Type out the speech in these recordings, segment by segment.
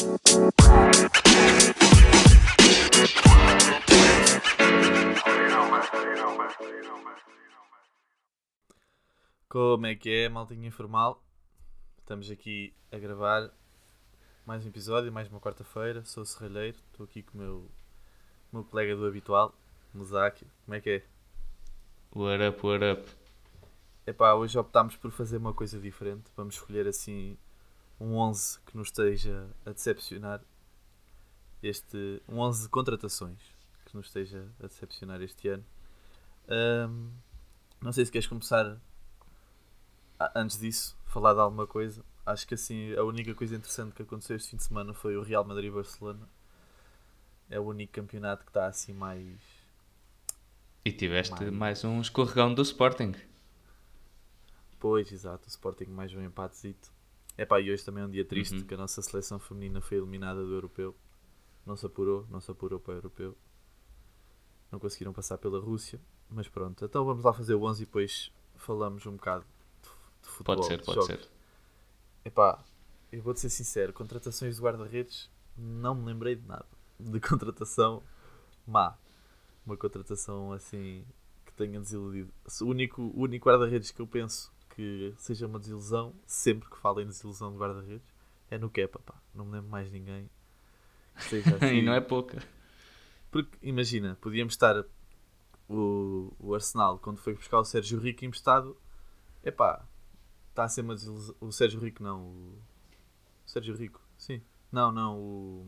Como é que é, maltinha informal? Estamos aqui a gravar mais um episódio, mais uma quarta-feira. Sou o Serralheiro, estou aqui com o meu, meu colega do habitual, Musáquio. Como é que é? What up, what up? Epá, hoje optámos por fazer uma coisa diferente. Vamos escolher assim um 11 que nos esteja a decepcionar. Este, um 11 de contratações que nos esteja a decepcionar este ano. Ahm, não sei se queres começar antes disso, falar de alguma coisa. Acho que assim a única coisa interessante que aconteceu este fim de semana foi o Real Madrid-Barcelona. É o único campeonato que está assim mais. E tiveste Mais. mais um escorregão do Sporting. Pois, exato, o Sporting mais um empatezito. Epá, e hoje também é um dia triste Uhum. que a nossa seleção feminina foi eliminada do Europeu. Não se apurou, não se apurou para o Europeu. Não conseguiram passar pela Rússia. Mas pronto, então vamos lá fazer o 11 e depois falamos um bocado de, de futebol. Pode ser, de pode jogos. ser. Epá, eu vou-te ser sincero, contratações de guarda-redes, não me lembrei de nada. De contratação má. Uma contratação assim que tenha desiludido. O único, o único guarda-redes que eu penso que seja uma desilusão, sempre que falo em desilusão de guarda-redes, é no Kepa, pá. Não me lembro mais ninguém. que seja assim. e não é pouca. Porque imagina, podíamos estar o, o Arsenal quando foi buscar o Sérgio Rico emprestado, epá, está a ser uma desilusão. O Sérgio Rico não, o, o Sérgio Rico, sim. Não, não, o.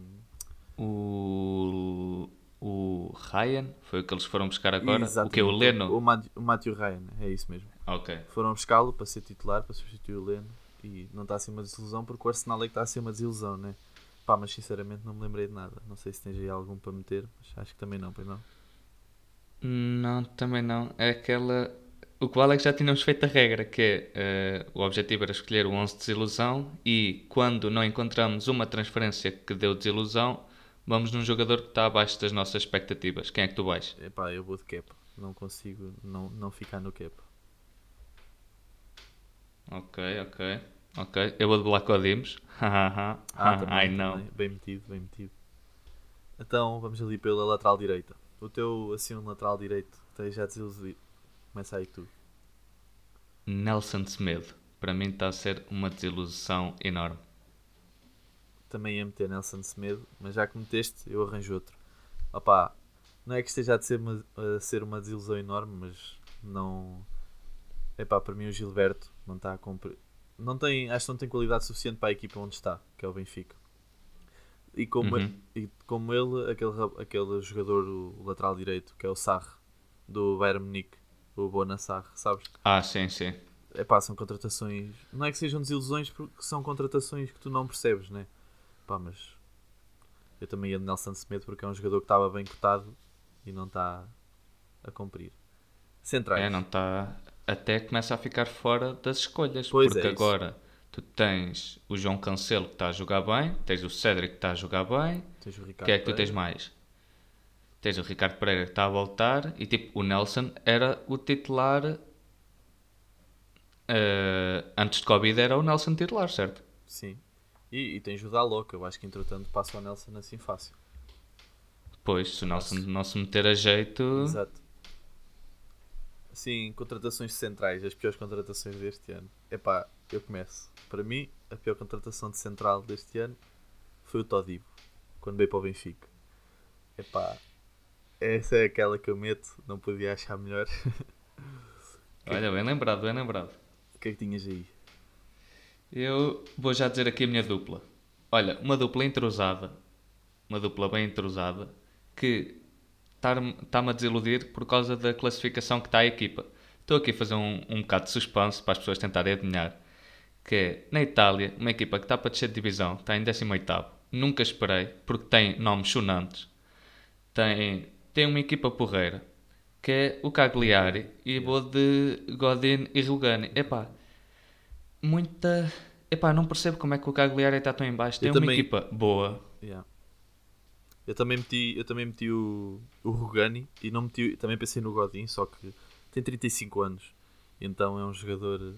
O, o Ryan foi o que eles foram buscar agora. O Exatamente, que é o Leno? O, Mat- o Matthew Ryan, é isso mesmo. Ok. Foram buscá-lo para ser titular, para substituir o Leno e não está a ser uma desilusão porque o Arsenal é que está a ser uma desilusão, né? Pá, mas sinceramente não me lembrei de nada. Não sei se tens aí algum para meter, mas acho que também não, pois não. Não, também não. É aquela. O que vale é que já tínhamos feito a regra, que é eh, o objetivo era escolher o 11 de desilusão e quando não encontramos uma transferência que deu desilusão, vamos num jogador que está abaixo das nossas expectativas. Quem é que tu vais? Epá, eu vou de Kepa. Não consigo não, não ficar no Kepa. Ok, ok. Ok. Eu vou de Black Odimos. Ah, também, Ai não. Bem metido, bem metido. Então vamos ali pela lateral direita. O teu, assim, um lateral direito esteja a desiludir. Começa aí tu. Nelson Semedo. Para mim está a ser uma desilusão enorme. Também ia meter Nelson Semedo, mas já que meteste, eu arranjo outro. Opá, não é que esteja a ser uma, a ser uma desilusão enorme, mas não. Epá, para mim o Gilberto não está a cumprir. Não tem, acho que não tem qualidade suficiente para a equipa onde está, que é o Benfica. E como, Uhum. e como ele, aquele, aquele jogador, o lateral direito, que é o Sarre, do Bayern Munique, o Bonassar, sabes? Ah, sim, sim. Epá, são contratações. Não é que sejam desilusões, porque são contratações que tu não percebes, né? Pá, mas. Eu também ia de Nelson Semedo porque é um jogador que estava bem cotado e não está a cumprir. Centrais. É, não está. Até começa a ficar fora das escolhas. Pois porque é agora tu tens o João Cancelo que está a jogar bem, tens o Cédric que está a jogar bem. Tens o Ricardo que é que tu tens mais? Tens o Ricardo Pereira que está a voltar e tipo, o Nelson era o titular. eh, antes de Covid era o Nelson titular, certo? Sim. E, e tens o Dalot, eu acho que entretanto passa o Nelson assim fácil. Pois, se o Nelson não se meter a jeito. Exato. Sim, contratações centrais, as piores contratações deste ano. Epá, eu começo. Para mim, a pior contratação de central deste ano foi o Todibo, quando veio para o Benfica. Epá, essa é aquela que eu meto, não podia achar melhor. Olha, bem lembrado, bem lembrado. o que é que tinhas aí? Eu vou já dizer aqui a minha dupla. Olha, uma dupla entrosada, uma dupla bem entrosada, que está-me a desiludir por causa da classificação que está a equipa. Estou aqui a fazer um, um bocado de suspense para as pessoas tentarem adivinhar. Que é, na Itália, uma equipa que está para descer de divisão, está em 18º. Nunca esperei, porque tem nomes sonantes. Tem, tem uma equipa porreira, que é o Cagliari, e vou de Godin e Rugani. Epá, muita. Epá, não percebo como é que o Cagliari está tão em baixo. Tem Eu uma também- equipa boa. Yeah. Eu também meti, eu também meti o, o Rugani e não meti, também pensei no Godin, só que tem 35 anos. Então é um jogador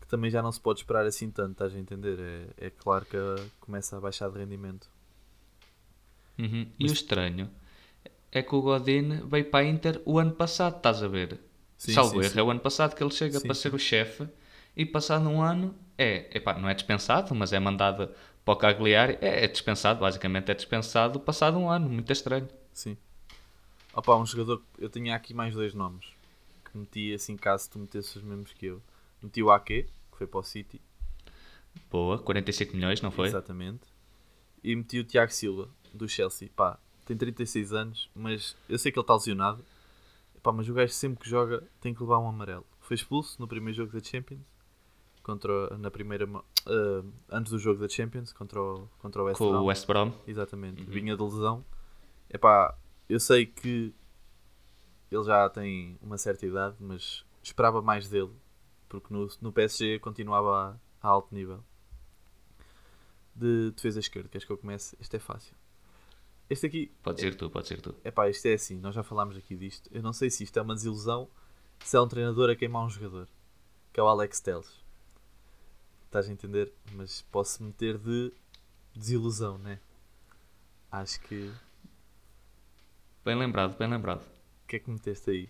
que também já não se pode esperar assim tanto, estás a entender? É, é claro que começa a baixar de rendimento. Uhum. E o estranho é que o Godin veio para a Inter o ano passado, estás a ver? Sim, Salvo sim, erro, sim. é o ano passado que ele chega Sim, para ser o chefe e passado um ano é, epá, não é dispensado, mas é mandado para o Cagliari, é, é dispensado, basicamente é dispensado passado um ano, muito estranho. Sim. Opa, um jogador. Eu tinha aqui mais dois nomes que meti assim, caso tu metesses os mesmos que eu. Meti o Ake, que foi para o City, Boa, 45 milhões, não foi? exatamente. E meti o Tiago Silva, do Chelsea. Pá, tem 36 anos, mas eu sei que ele está lesionado. Pá, mas o gajo sempre que joga tem que levar um amarelo. Foi expulso no primeiro jogo da Champions. Contra, na primeira, ah, antes do jogo da Champions contra o, contra o West Com Ham. o West Brom. Exatamente. Vinha de lesão. Epá, eu sei que ele já tem uma certa idade, mas esperava mais dele. Porque no, no PSG continuava a, a alto nível. De defesa esquerda. Queres que eu comece? Este é fácil. Este aqui, Pode ser tu, pode ser tu. epá, isto é assim. Nós já falámos aqui disto. Eu não sei se isto é uma desilusão, se é um treinador a queimar um jogador. Que é o Alex Telles. Estás a entender? Mas posso meter de desilusão, né? Acho que. Bem lembrado, bem lembrado. O que é que meteste aí?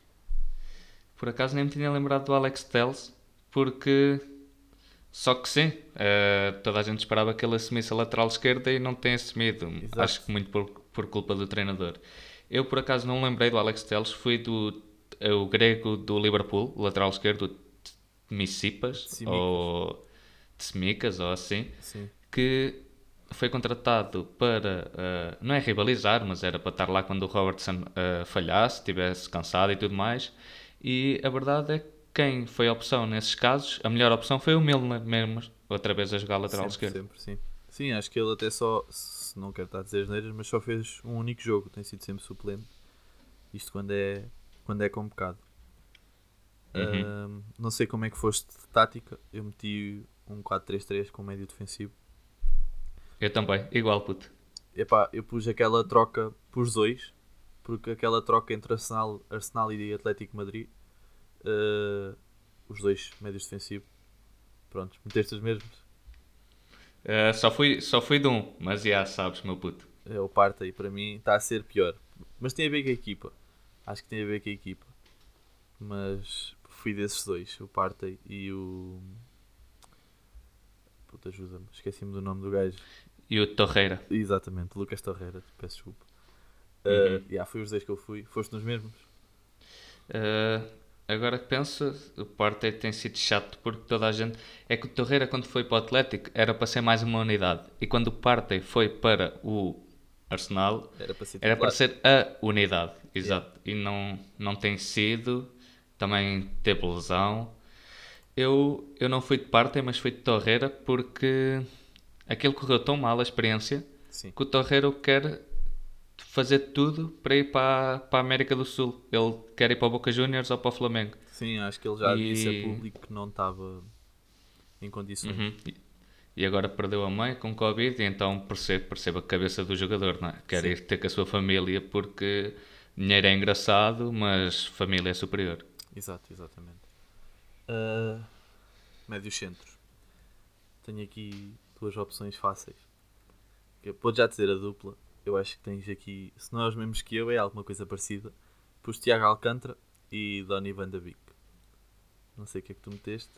Por acaso nem me tinha lembrado do Alex Telles, porque. Só que sim, eh, toda a gente esperava que ele assumisse a lateral esquerda e não tem assumido. Exato. Acho que muito por, por culpa do treinador. Eu por acaso não lembrei do Alex Telles, fui do eh, o grego do Liverpool, lateral esquerdo Missipas, Tsimikas. Ou Tsimikas, ou assim, Sim. que foi contratado para, eh, não é rivalizar, mas era para estar lá quando o Robertson eh, falhasse, estivesse cansado e tudo mais. E a verdade é que quem foi a opção nesses casos, a melhor opção foi o Milner mesmo, outra vez a jogar lateral esquerdo. sempre, sim. Sim, acho que ele até só, se não quero estar a dizer as neiras, mas só fez um único jogo, tem sido sempre suplente. Isto quando é, quando é convocado. Uhum. Não sei como é que foste de tática, eu meti um 4-3-3 com médio defensivo. Eu também, igual puto. Epá, eu pus aquela troca, pus dois, porque aquela troca entre Arsenal, Arsenal e Atlético Madrid, eh, os dois médios defensivos, pronto, meteste os mesmos. Eh, só, fui, só fui de um, mas já sabes, meu puto. É o parte aí para mim está a ser pior. Mas tem a ver com a equipa. Acho que tem a ver com a equipa. Mas fui desses dois, o Partey e o. Puta, ajuda-me. Esqueci-me do nome do gajo. E o Torreira. Exatamente, Lucas Torreira, peço desculpa. Uhum. Uh, yeah, foi os dois que eu fui. Foste nos mesmos? Uh, agora que penso, o Partey tem sido chato porque toda a gente. É que o Torreira, quando foi para o Atlético, era para ser mais uma unidade. E quando o Partey foi para o Arsenal, Era para ser era para ser a unidade. Exato. E não, não tem sido. Também teve lesão. Eu, eu não fui de Partey, mas fui de Torreira porque aquilo correu tão mal a experiência Sim. que o Torreira quer fazer tudo para ir para, para a América do Sul. Ele quer ir para o Boca Juniors ou para o Flamengo. Sim, acho que ele já E- disse a público que não estava em condições. Uhum. E- agora perdeu a mãe com Covid, e então percebe, percebe a cabeça do jogador, não é? Quer Sim. ir ter com a sua família porque dinheiro é engraçado, mas família é superior. Exato, exatamente. Uh, médios centros. Tenho aqui duas opções fáceis. Eu Vou já dizer a dupla. Eu acho que tens aqui, se não é os mesmos que eu, é alguma coisa parecida. Pus Tiago Alcântara e Donny Van de Beek. Não sei o que é que tu meteste.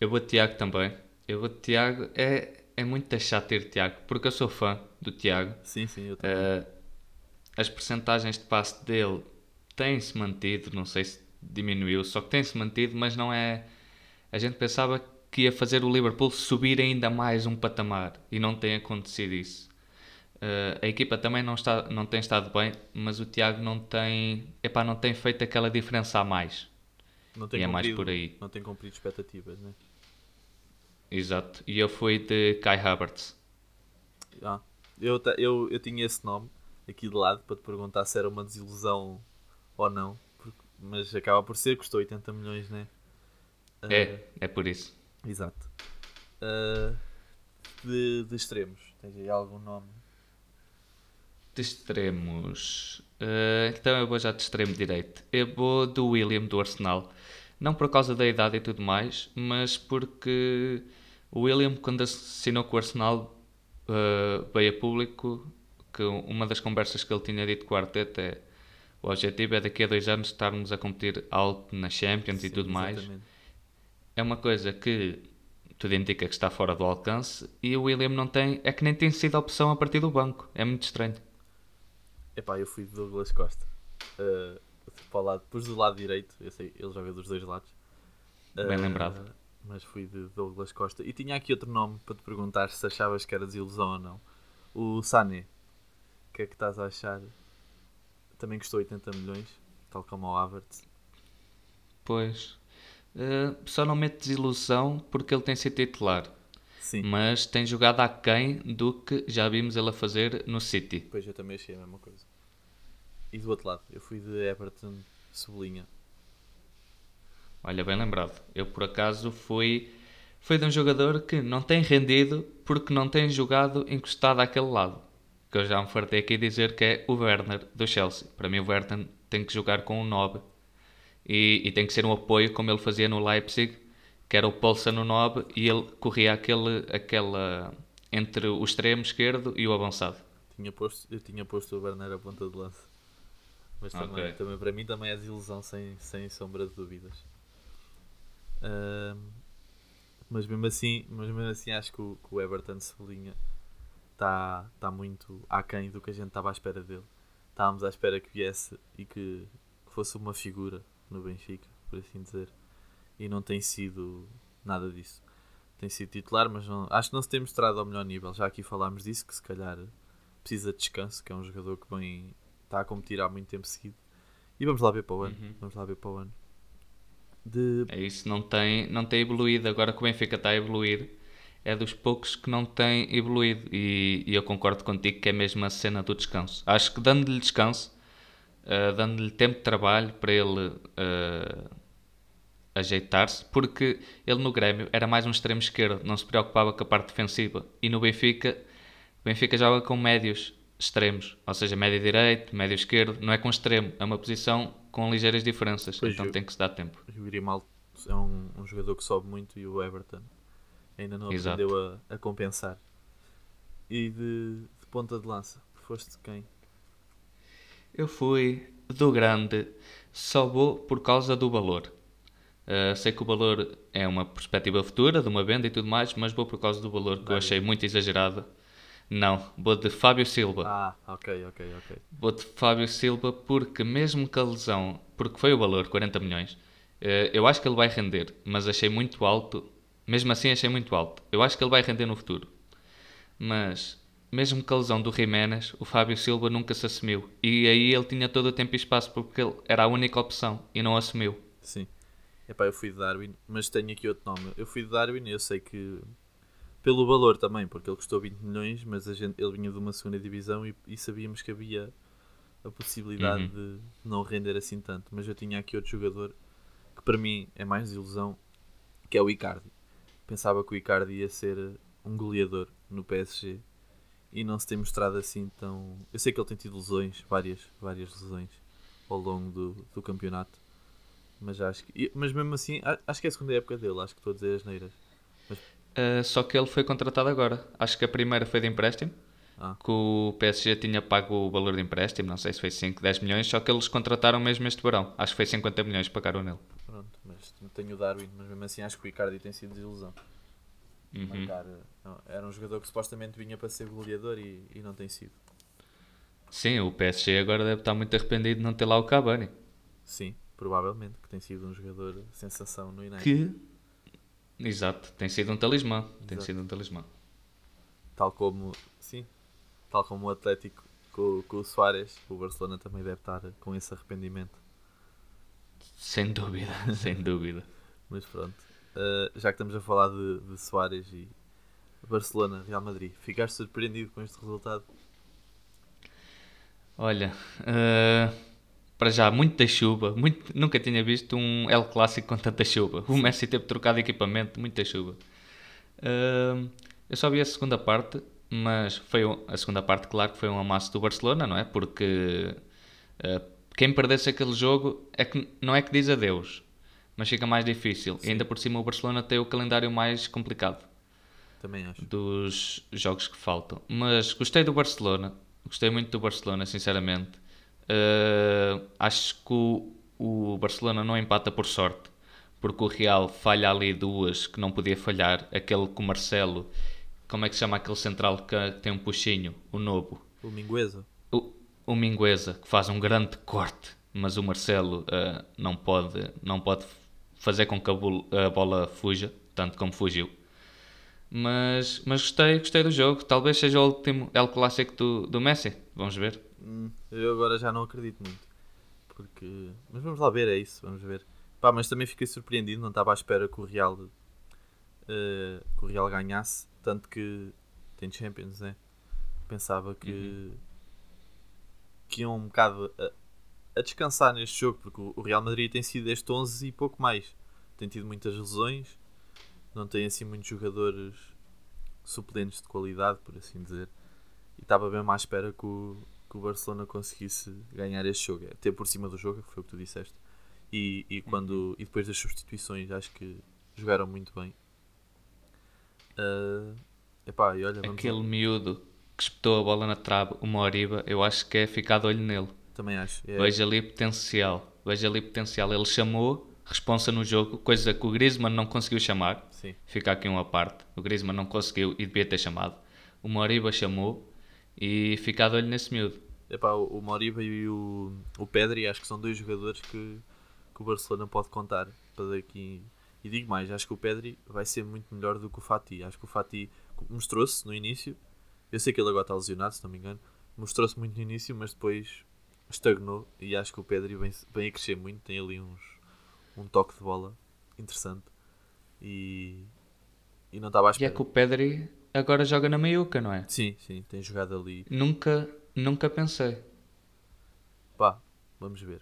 Eu vou de Tiago também. Eu vou de Tiago. É, é muito chato ter Tiago, porque eu sou fã do Tiago. Sim, sim, eu também. Eh, as percentagens de passe dele têm-se mantido, não sei se diminuiu, só que tem-se mantido, mas não é. A gente pensava que ia fazer o Liverpool subir ainda mais um patamar e não tem acontecido isso. Eh, a equipa também não, está, não tem estado bem, mas o Tiago não tem, epá, não tem feito aquela diferença a mais. não tem e é mais por aí. Não tem cumprido expectativas, né? Exato. E eu fui de Kai Havertz. Ah, eu, eu, eu tinha esse nome aqui de lado para te perguntar se era uma desilusão ou não. Mas acaba por ser, custou 80 milhões, né? Ah, É, é por isso. Exato. Ah, de, de extremos, tens aí algum nome? De extremos. eh, então eu vou já de extremo direito. Eu vou do William do Arsenal. Não por causa da idade e tudo mais, mas porque o William, quando assinou com o Arsenal, uh, veio a público que uma das conversas que ele tinha dito com o Arteta é o objetivo é daqui a dois anos estarmos a competir alto na Champions Sim, e tudo exatamente. mais. É uma coisa que tudo indica que está fora do alcance e o William não tem, é que nem tem sido a opção a partir do banco. É muito estranho. Epá, eu fui de Douglas Costa. Uh, para o lado, pus do lado direito, eu sei, ele joga dos dois lados. Bem uh, lembrado. Mas fui de Douglas Costa. E tinha aqui outro nome para te perguntar se achavas que era desilusão ou não. O Sané. O que é que estás a achar? Também custou 80 milhões, tal como o Havertz. Pois. Uh, só não mete desilusão porque ele tem sido titular. Sim. Mas tem jogado aquém do que já vimos ele a fazer no City. Pois eu também achei a mesma coisa. E do outro lado, eu fui de Everton Sublinha. Olha, bem lembrado. Eu por acaso fui, fui de um jogador que não tem rendido porque não tem jogado encostado àquele lado. Que eu já me fartei aqui dizer que é o Werner do Chelsea. Para mim o Werner tem que jogar com um 9 e, e tem que ser um apoio como ele fazia no Leipzig que era o Paulson no Nob e ele corria aquele, aquela entre o extremo esquerdo e o avançado. Tinha posto, eu tinha posto o Werner a ponta de lança. Mas também, okay. também para mim também é desilusão sem, sem sombra de dúvidas. Uh, mas mesmo assim, mas mesmo assim acho que o, que o Everton Cebolinha está tá muito aquém do que a gente estava à espera dele. Estávamos à espera que viesse e que, que fosse uma figura no Benfica, por assim dizer e não tem sido nada disso. Tem sido titular, mas não, acho que não se tem mostrado ao melhor nível. Já aqui falámos disso, que se calhar precisa de descanso, que é um jogador que vem, está a competir há muito tempo seguido. E vamos lá ver para o ano. Uhum. Vamos lá ver para o ano. De... É isso, não tem, não tem evoluído. Agora que o Benfica está a evoluir, é dos poucos que não tem evoluído. E, e eu concordo contigo que é mesmo a cena do descanso. Acho que dando-lhe descanso, uh, dando-lhe tempo de trabalho para ele. Uh, ajeitar-se, porque ele no Grêmio era mais um extremo esquerdo, não se preocupava com a parte defensiva. E no Benfica, o Benfica joga com médios extremos, ou seja, médio direito, médio esquerdo, não é com extremo, é uma posição com ligeiras diferenças, pois então eu, tem que se dar tempo. O Grimaldo é um, um, jogador que sobe muito e o Everton ainda não Exato. aprendeu a, a, compensar. E de, de ponta de lança, foste quem? Eu fui do grande, só vou por causa do valor. Uh, sei que o valor é uma perspectiva futura de uma venda e tudo mais, mas vou por causa do valor que eu achei muito exagerado. Não, vou de Fábio Silva. Ah, ok, ok, ok. Vou de Fábio Silva porque, mesmo que a lesão, porque foi o valor, 40 milhões, uh, eu acho que ele vai render, mas achei muito alto. Mesmo assim, achei muito alto. Eu acho que ele vai render no futuro. Mas, mesmo que a lesão do Jiménez, o Fábio Silva nunca se assumiu. E aí ele tinha todo o tempo e espaço porque ele era a única opção e não assumiu. Sim. Epá, eu fui de Darwin, mas tenho aqui outro nome. Eu fui de Darwin e eu sei que pelo valor também, porque ele custou 20 milhões, mas a gente, ele vinha de uma segunda divisão e, e sabíamos que havia a possibilidade uhum. de não render assim tanto. Mas eu tinha aqui outro jogador que para mim é mais ilusão, que é o Icardi. Pensava que o Icardi ia ser um goleador no PSG e não se tem mostrado assim tão. Eu sei que ele tem tido lesões, várias, várias lesões ao longo do, do campeonato mas acho que. Mas mesmo assim, acho que é a segunda época dele, acho que estou a dizer as neiras. Mas... Uh, só que ele foi contratado agora. Acho que a primeira foi de empréstimo. Ah. Que o PSG tinha pago o valor de empréstimo, não sei se foi 5, 10 milhões, só que eles contrataram mesmo este verão. Acho que foi 50 milhões que pagaram nele. Pronto, mas tenho o Darwin, mas mesmo assim acho que o Icardi tem sido desilusão. Uhum. Marcar, não, era um jogador que supostamente vinha para ser goleador e, e não tem sido. Sim, o PSG agora deve estar muito arrependido de não ter lá o Cavani. Sim, provavelmente, que tem sido um jogador sensação no United. Que, exato, tem sido um talismã, exato. tem sido um talismã. Tal como, sim, tal como o Atlético com, com o Soares, o Barcelona também deve estar com esse arrependimento. Sem dúvida, sem dúvida. Mas pronto, uh, já que estamos a falar de, de Soares e Barcelona, Real Madrid, ficaste surpreendido com este resultado? Olha, uh para já, muita chuva. Muito, nunca tinha visto um El Clássico com tanta chuva. O Messi teve trocado equipamento, muita chuva. Uh, eu só vi a segunda parte, mas foi a segunda parte, claro, que foi um amasso do Barcelona, não é? Porque uh, quem perdesse aquele jogo é que, não é que diz adeus, mas fica mais difícil. E ainda por cima o Barcelona tem o calendário mais complicado Também acho. dos jogos que faltam. Mas gostei do Barcelona, gostei muito do Barcelona, sinceramente. Uh, acho que o, o Barcelona não empata por sorte, porque o Real falha ali duas que não podia falhar. Aquele com o Marcelo, como é que se chama aquele central que tem um puxinho, o Novo? O Mingueza. O, Mingueza, que faz um grande corte, mas o Marcelo uh, não, pode, não pode fazer com que a, bol- a bola fuja, tanto como fugiu. Mas, mas gostei, gostei do jogo. Talvez seja o último El Clássico do, do Messi. Vamos ver. Hum, eu agora já não acredito muito. Porque. Mas vamos lá ver, é isso, vamos ver. Pá, mas também fiquei surpreendido, não estava à espera que o Real eh, que o Real ganhasse, tanto que tem Champions, né? Pensava que que iam um bocado a, a descansar neste jogo, porque o Real Madrid tem sido este 11 e pouco mais. Tem tido muitas lesões, não tem assim muitos jogadores suplentes de qualidade, por assim dizer. E estava bem à espera que o, que o Barcelona conseguisse ganhar este jogo, até por cima do jogo, que foi o que tu disseste. E, e, quando, e depois das substituições, acho que jogaram muito bem. Ah, epá, e olha, Aquele miúdo que espetou a bola na trave, o Moriba, eu acho que é ficar de olho nele. também acho. É, Vejo ali potencial. Vejo ali potencial. Ele chamou, responsa no jogo, coisa que o Griezmann não conseguiu chamar. sim. Fica aqui uma parte. O Griezmann não conseguiu e devia ter chamado. O Moriba chamou e fica de olho nesse miúdo. Epá, o o Moriba e o, o Pedri acho que são dois jogadores que, que o Barcelona pode contar para daqui. E digo mais, acho que o Pedri vai ser muito melhor do que o Fati. Acho que o Fati mostrou-se no início. Eu sei que ele agora está lesionado, se não me engano. Mostrou-se muito no início, mas depois estagnou. E acho que o Pedri vem, vem a crescer muito. Tem ali uns, um toque de bola interessante. E, e não estava à E é espera. que o Pedri agora joga na meiuca, não é? Sim, sim, tem jogado ali. Nunca, nunca pensei. Pá, vamos ver.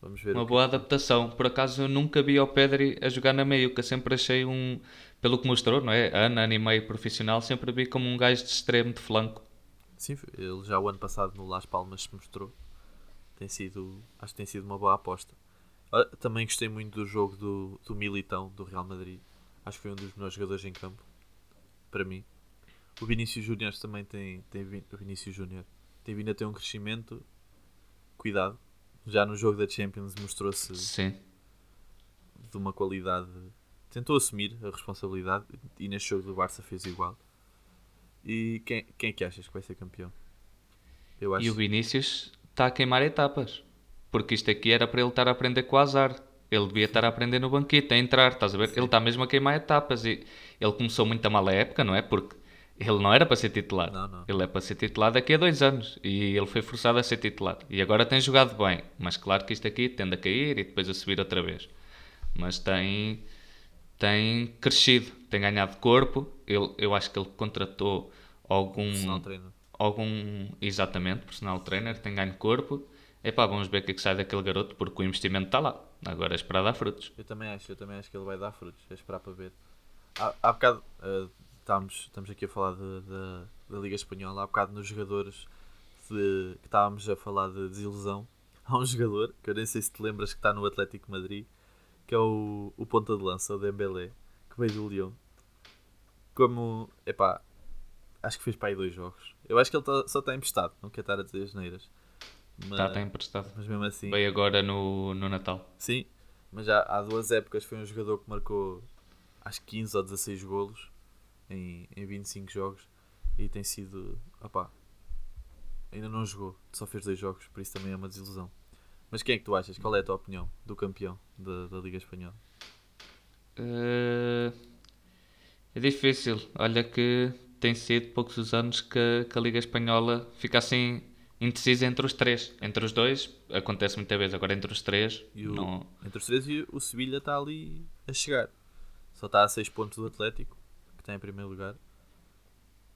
Vamos ver. Uma o que- boa adaptação. Por acaso eu nunca vi ao Pedri a jogar na meiuca. Sempre achei um, pelo que mostrou, não é? Ano, ano e meio profissional, sempre vi como um gajo de extremo de flanco. Sim, ele já o ano passado no Las Palmas se mostrou. Tem sido, acho que tem sido uma boa aposta. Ah, Também gostei muito do jogo do, do Militão, do Real Madrid. Acho que foi um dos melhores jogadores em campo. Para mim. O Vinícius Júnior também tem, tem o Vinícius Júnior tem vindo a ter um crescimento. Cuidado. Já no jogo da Champions mostrou-se Sim. de uma qualidade. Tentou assumir a responsabilidade e neste jogo do Barça fez igual. E quem, quem é que achas que vai ser campeão? Eu acho E o Vinícius está a queimar etapas. Porque isto aqui era para ele estar a aprender com o azar. Ele devia estar a aprender no banquete, a entrar, estás a ver? Ele está mesmo a queimar etapas. E ele começou muito a mala época, não é? Porque ele não era para ser titular. Não, não. Ele é para ser titular daqui a dois anos. E ele foi forçado a ser titular. E agora tem jogado bem. Mas claro que isto aqui tende a cair e depois a subir outra vez. Mas tem, tem crescido, tem ganhado corpo. Ele, eu acho que ele contratou algum personal treino. algum exatamente personal trainer tem ganho corpo epá, vamos ver o que é que sai daquele garoto porque o investimento está lá agora é esperar dar frutos Eu também acho, eu também acho que ele vai dar frutos. É esperar para ver. Há, há bocado eh, estamos, estamos aqui a falar de- de- da Liga Espanhola. Há bocado nos jogadores de- que estávamos a falar de desilusão. Há um jogador que eu nem sei se te lembras que está no Atlético Madrid, que é o, o ponta de lança, o Dembélé, que veio do Lyon. Como, epá, acho que fez para aí dois jogos. Eu acho que ele tá- só está emprestado, não quer estar a dizer as neiras. Mas, está até emprestado mas mesmo assim. veio agora no, no Natal Sim, mas já há duas épocas foi um jogador que marcou acho que 15 ou 16 golos em, em 25 jogos e tem sido. Opá, ainda não jogou, só fez dois jogos, por isso também é uma desilusão. Mas quem é que tu achas? Qual é a tua opinião do campeão da, da Liga Espanhola? Eh, é difícil olha que tem sido poucos os anos que, que a Liga Espanhola fica assim indecisa entre os três entre os dois acontece muita vez agora entre os três E o- não Entre os três, e o Sevilha está ali a chegar. Só está a 6 pontos do Atlético, está em primeiro lugar.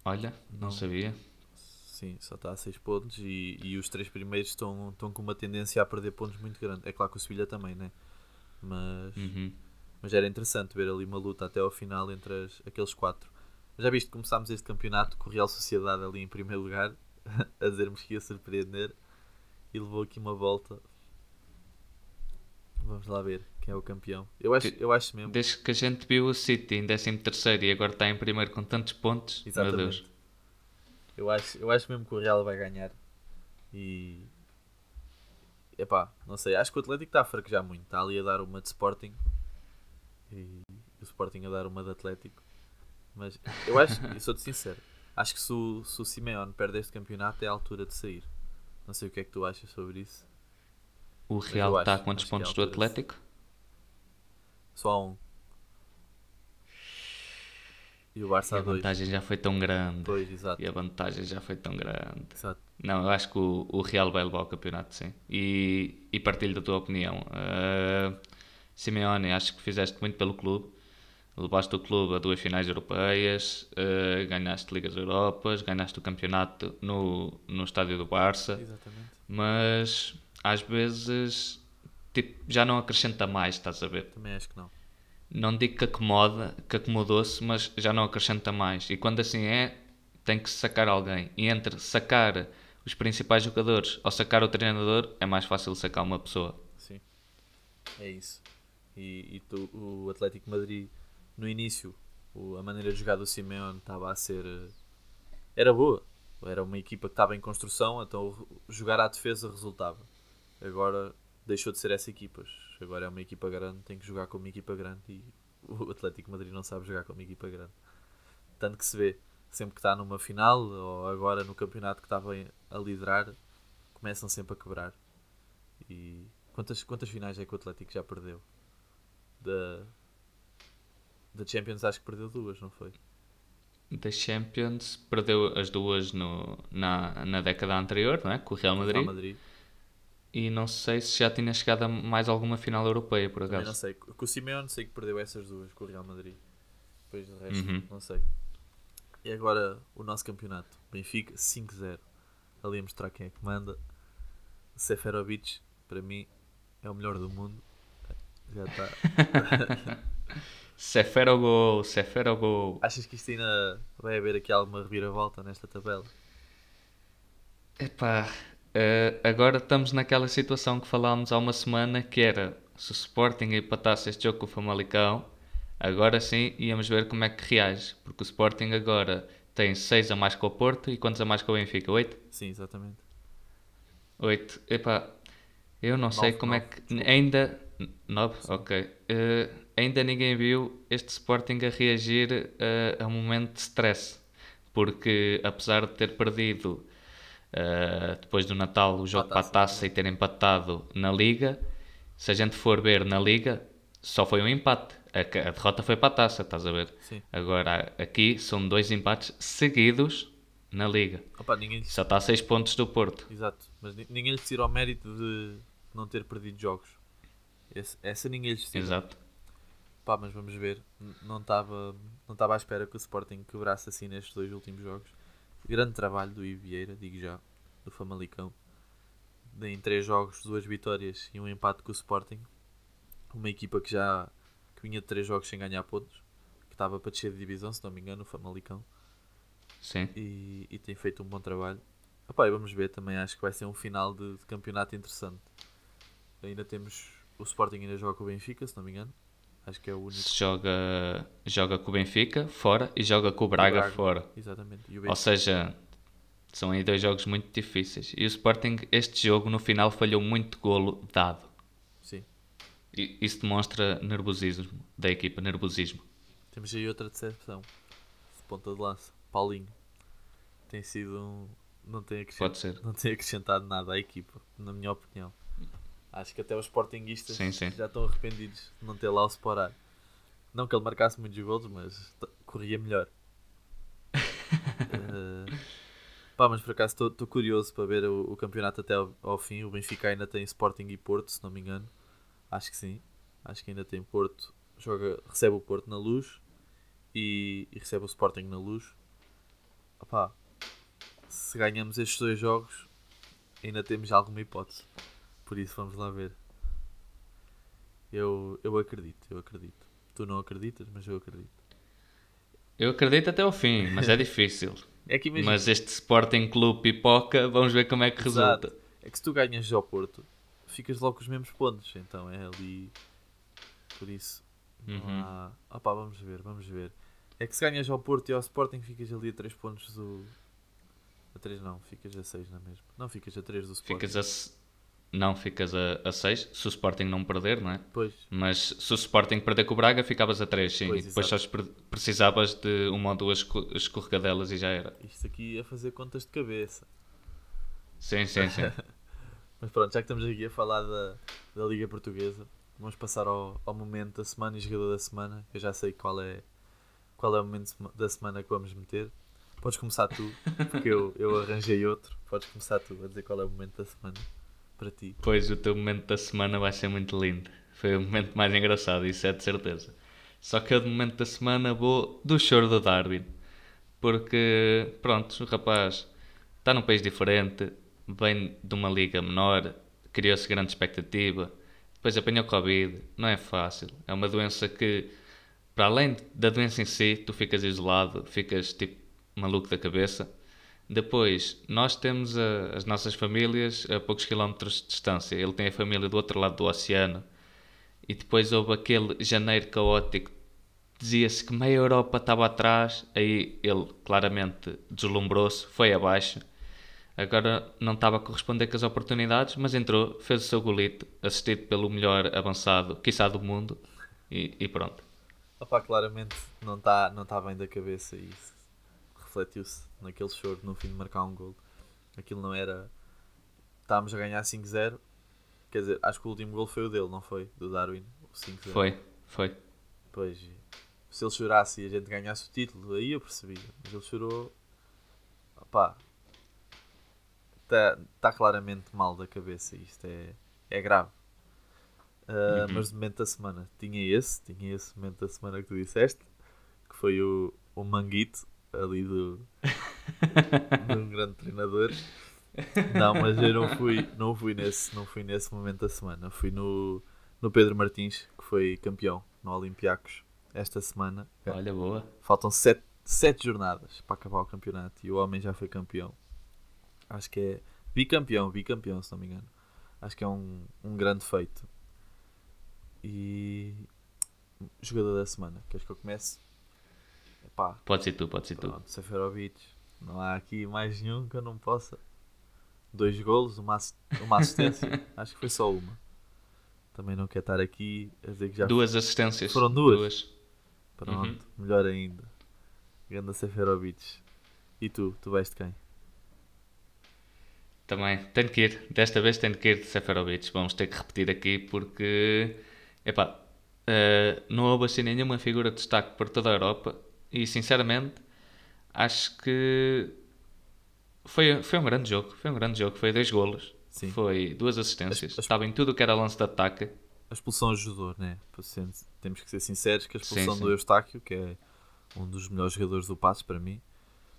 olha não Não. sabia Sim, só está a 6 pontos e, e os três primeiros estão, estão com uma tendência a perder pontos muito grande. É claro que o Sevilha também, né? Mas, Uhum. mas era interessante ver ali uma luta até ao final entre as- aqueles quatro. Já viste que começámos este campeonato com o Real Sociedade ali em primeiro lugar, a dizermos que ia surpreender e levou aqui uma volta. Vamos lá ver quem é o campeão. Eu acho, eu acho mesmo. Desde que a gente viu o City em 13 e agora está em primeiro com tantos pontos, Exatamente. meu Deus. Eu acho, eu acho mesmo que o Real vai ganhar. E. Epá, não sei. Acho que o Atlético está a fraquejar muito. Está ali a dar uma de Sporting. E o Sporting a dar uma de Atlético. Mas eu acho, eu sou-te sincero. Acho que se o, se o Simeone perde este campeonato é a altura de sair. Não sei o que é que tu achas sobre isso. O eu Real está a quantos pontos do Atlético? Só há um. E o Barça E a dois. vantagem já foi tão grande. Dois, exato. E a vantagem já foi tão grande. exato. Não, eu acho que o, o Real vai levar o campeonato, sim. E, e partilho da tua opinião. Uh, Simeone, acho que fizeste muito pelo clube. Levaste o clube a duas finais europeias, uh, ganhaste Ligas Europas, ganhaste o campeonato no, no estádio do Barça. Exatamente. Mas às vezes tipo, já não acrescenta mais, estás a ver? Também acho que não. Não digo que acomoda, que acomodou-se, mas já não acrescenta mais. E quando assim é, tem que sacar alguém. E entre sacar os principais jogadores ou sacar o treinador, é mais fácil sacar uma pessoa. Sim, é isso. E, e tu- o Atlético Madrid, no início, o- a maneira de jogar do Simeone estava a ser. eh, Era boa. Era uma equipa que estava em construção, então jogar à defesa resultava. Agora deixou de ser essa equipa. Agora é uma equipa grande, tem que jogar como uma equipa grande e o Atlético Madrid não sabe jogar como equipa grande. Tanto que se vê, sempre que está numa final ou agora no campeonato que estava a liderar, começam sempre a quebrar. E quantas, quantas finais é que o Atlético já perdeu? Da, da Champions acho que perdeu duas, não foi? Da Champions, perdeu as duas no, na, na década anterior, não é? com o Real Madrid. Real Madrid. E não sei se já tinha chegado a mais alguma final europeia, por Também acaso. não sei. Com o Simeone sei que perdeu essas duas com o Real Madrid. Depois do resto, Uhum. não sei. E agora o nosso campeonato. Benfica 5-0. Ali a mostrar quem é que manda. Seferovic, para mim, é o melhor do mundo. Já está. Seferogo, Seferogo. Achas que isto ainda vai haver aqui alguma reviravolta nesta tabela? Epá, eh, agora estamos naquela situação que falámos há uma semana que era se o Sporting empatasse este jogo com o Famalicão, agora sim íamos ver como é que reage, porque o Sporting agora tem 6 a mais com o Porto e quantos a mais com o Benfica? 8? Sim, exatamente. 8. Epá, eu não sei Nove, como é nove, que desculpa. ainda 9, ok. Eh, ainda ninguém viu este Sporting a reagir eh, a um momento de stress, porque apesar de ter perdido eh, depois do Natal o jogo Para a taça e ter empatado na Liga, se a gente for ver na Liga, só foi um empate. A, a derrota foi para a taça, estás a ver? Sim. Agora aqui são dois empates seguidos na Liga. Opa, ninguém Só está a 6 pontos do Porto. Exato, mas ni- ninguém lhe tira o mérito de não ter perdido jogos. Esse- essa ninguém lhe tira. Exato. Pá, mas vamos ver. Não estava não estava à espera que o Sporting quebrasse assim nestes dois últimos jogos. Grande trabalho do Ivo Vieira, digo já, do Famalicão. Em três jogos, duas vitórias e um empate com o Sporting. Uma equipa que já que vinha de três jogos sem ganhar pontos. Que estava para descer de divisão, se não me engano, o Famalicão. Sim. e, e tem feito um bom trabalho. Epá, vamos ver também, acho que vai ser um final de, de campeonato interessante. Ainda temos o Sporting ainda joga com o Benfica, se não me engano. Acho que é o único. joga, joga com o Benfica fora e joga com o Braga, Braga. fora. Exatamente. Ou seja, são aí dois jogos muito difíceis. E o Sporting, este jogo, no final, falhou muito golo dado. sim. E isso demonstra nervosismo da equipa, nervosismo. Temos aí outra decepção. De ponta de laço. Paulinho. Tem sido um. Não tem, ser. não tem acrescentado nada à equipa, na minha opinião. Acho que até os Sportinguistas Sim, sim. já estão arrependidos de não ter lá o Sporar. Não que ele marcasse muitos golos, mas corria melhor. Eh, pá, mas por acaso estou curioso para ver o, o campeonato até ao, ao fim. O Benfica ainda tem Sporting e Porto, se não me engano. Acho que sim. Acho que ainda tem Porto. Joga, recebe o Porto na luz e, e recebe o Sporting na luz. Opá, se ganhamos estes dois jogos, ainda temos alguma hipótese. Por isso vamos lá ver. Eu, eu acredito, eu acredito. Tu não acreditas, mas eu acredito. Eu acredito até ao fim, mas é difícil. É Mas este Sporting Clube Pipoca, vamos ver como é que Exato. resulta. é que se tu ganhas ao Porto, ficas logo com os mesmos pontos. Então é ali. Por isso. Não Uhum. há... Opá, vamos ver, vamos ver. É que se ganhas ao Porto e ao Sporting, ficas ali a 3 pontos do. A 3 não, ficas a 6 na mesma. Não, ficas a 3 do Sporting. Ficas a. Não, ficas a 6 se o Sporting não perder, não é? Pois, Mas se o Sporting perder com o Braga, ficavas a 3, sim. Pois, e depois só exato. esper- precisavas de uma ou duas esco- escorregadelas e já era. isto aqui a fazer contas de cabeça. Sim, sim, sim. Mas pronto, já que estamos aqui a falar da, da Liga Portuguesa, vamos passar ao, ao momento da semana e jogador da semana. Eu já sei qual é, qual é o momento da semana que vamos meter. Podes começar tu, porque eu, eu arranjei outro. Podes começar tu a dizer qual é o momento da semana para ti. Pois o teu momento da semana vai ser muito lindo. Foi o momento mais engraçado, isso é de certeza. Só que eu de momento da semana vou do choro do Darwin. Porque, pronto, o rapaz está num país diferente, vem de uma liga menor, criou-se grande expectativa, depois apanhou Covid, não é fácil. É uma doença que, para além da doença em si, tu ficas isolado, ficas tipo maluco da cabeça. Depois, nós temos a- as nossas famílias a poucos quilómetros de distância. Ele tem a família do outro lado do oceano. E depois houve aquele janeiro caótico. Dizia-se que meia Europa estava atrás. Aí ele claramente deslumbrou-se, foi abaixo. Agora não estava a corresponder com as oportunidades, mas entrou, fez o seu golito, assistido pelo melhor avançado, quiçá do mundo. E, e pronto. Opá, claramente não está não tá bem da cabeça isso refletiu-se naquele choro no fim de marcar um gol. Aquilo não era. Estávamos a ganhar 5-0. Quer dizer, acho que o último gol foi o dele, não foi? Do Darwin. O 5-0. Foi, foi. Pois, se ele chorasse e a gente ganhasse o título, aí eu percebia. Mas ele chorou. Opá. Está tá claramente mal da cabeça. Isto é, é grave. Ah, Uhum. Mas de momento da semana tinha esse, tinha esse momento da semana que tu disseste, que foi o, o manguito ali do, de um grande treinador. Não, mas eu não fui, não fui, nesse, não fui nesse momento da semana. Fui no, no Pedro Martins, que foi campeão no Olympiacos esta semana. Olha, boa. Faltam sete, sete jornadas para acabar o campeonato e o homem já foi campeão. Acho que é bicampeão, bicampeão, se não me engano. Acho que é um, um grande feito. E jogador da semana, queres que eu comece? Epá, Pode ser tu, pode ser tu. Pronto, Seferovic. Não há aqui mais nenhum que eu não possa. Dois golos, uma, uma assistência. Acho que foi só uma. Também não quero estar aqui a dizer que já Duas assistências. Foram duas? Pronto, Uhum. melhor ainda. Ganda Seferovic. E tu? Tu vais de quem? Também, tenho que ir. Desta vez tenho que ir de Seferovic. Vamos ter que repetir aqui porque, epá, eh, não houve assim nenhuma figura de destaque por toda a Europa e, sinceramente, acho que foi, foi um grande jogo. Foi um grande jogo. Foi dois golos. Sim. Foi duas assistências. As- as- Estava em tudo o que era lance de ataque. A expulsão ajudou, né? Temos que ser sinceros que a Sim, expulsão sim. do Eustáquio, que é um dos melhores jogadores do passo para mim,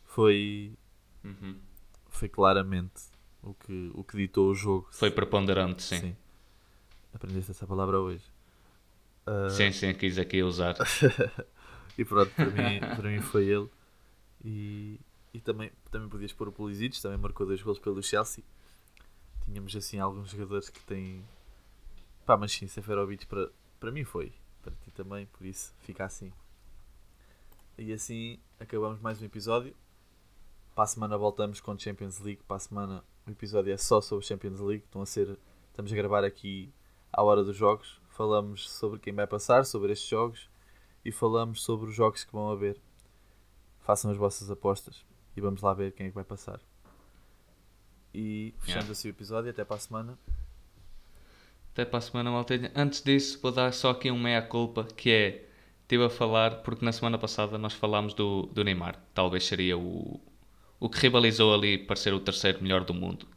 foi, Uhum. foi claramente o que, o que ditou o jogo. Foi preponderante, sim. Sim, Aprendeste essa palavra hoje. Ah, sim, quis aqui usar. E pronto, para mim, para mim foi ele. E, e também, também podias pôr o Pulisic, também marcou dois gols pelo Chelsea. Tínhamos assim alguns jogadores que têm. Pá, mas sim, Seferovic para, para mim foi. Para ti também, por isso fica assim. E assim acabamos mais um episódio. Para a semana voltamos com Champions League. Para a semana o episódio é só sobre Champions League. Estão a ser, estamos a gravar aqui à hora dos jogos. Falamos sobre quem vai passar, sobre estes jogos e falamos sobre os jogos que vão haver. Façam as vossas apostas e vamos lá ver quem é que vai passar. E fechamos Yeah. assim o episódio. Até para a semana. Até para a semana, maltinha. Antes disso, vou dar só aqui um meia-culpa, que é... Estive a falar, porque na semana passada nós falámos do, do Neymar. Talvez seria o, o que rivalizou ali para ser o terceiro melhor do mundo.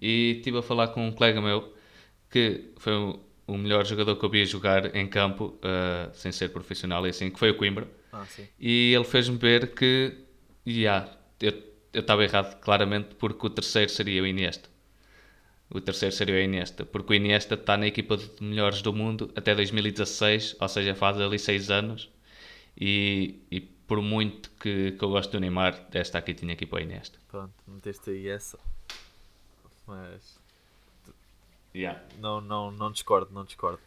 E estive a falar com um colega meu, que foi o, melhor jogador que eu vi jogar em campo, ah, sem ser profissional e assim, que foi o Coimbra. Ah. E ele fez-me ver que, yeah, eu estava errado, claramente, porque o terceiro seria o Iniesta. O terceiro seria o Iniesta, porque o Iniesta está na equipa de melhores do mundo até 2016, ou seja, faz ali 6 anos. E, e por muito que, que eu gosto do Neymar, esta aqui tinha ir para o Iniesta. Pronto, meteste aí essa. Mas Yeah. Não, não, não discordo, não discordo.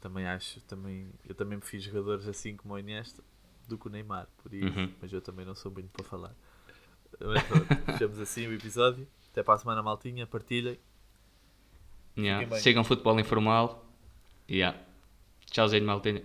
Também acho, também, eu também me fiz jogadores assim como o Iniesta do que o Neymar, por isso, Uhum. mas eu também não sou muito para falar. Mas pronto, fechamos assim o episódio. Até para a semana, maltinha, partilhem. Yeah. Sigam futebol informal. Yeah. Tchauzinho, maltinha.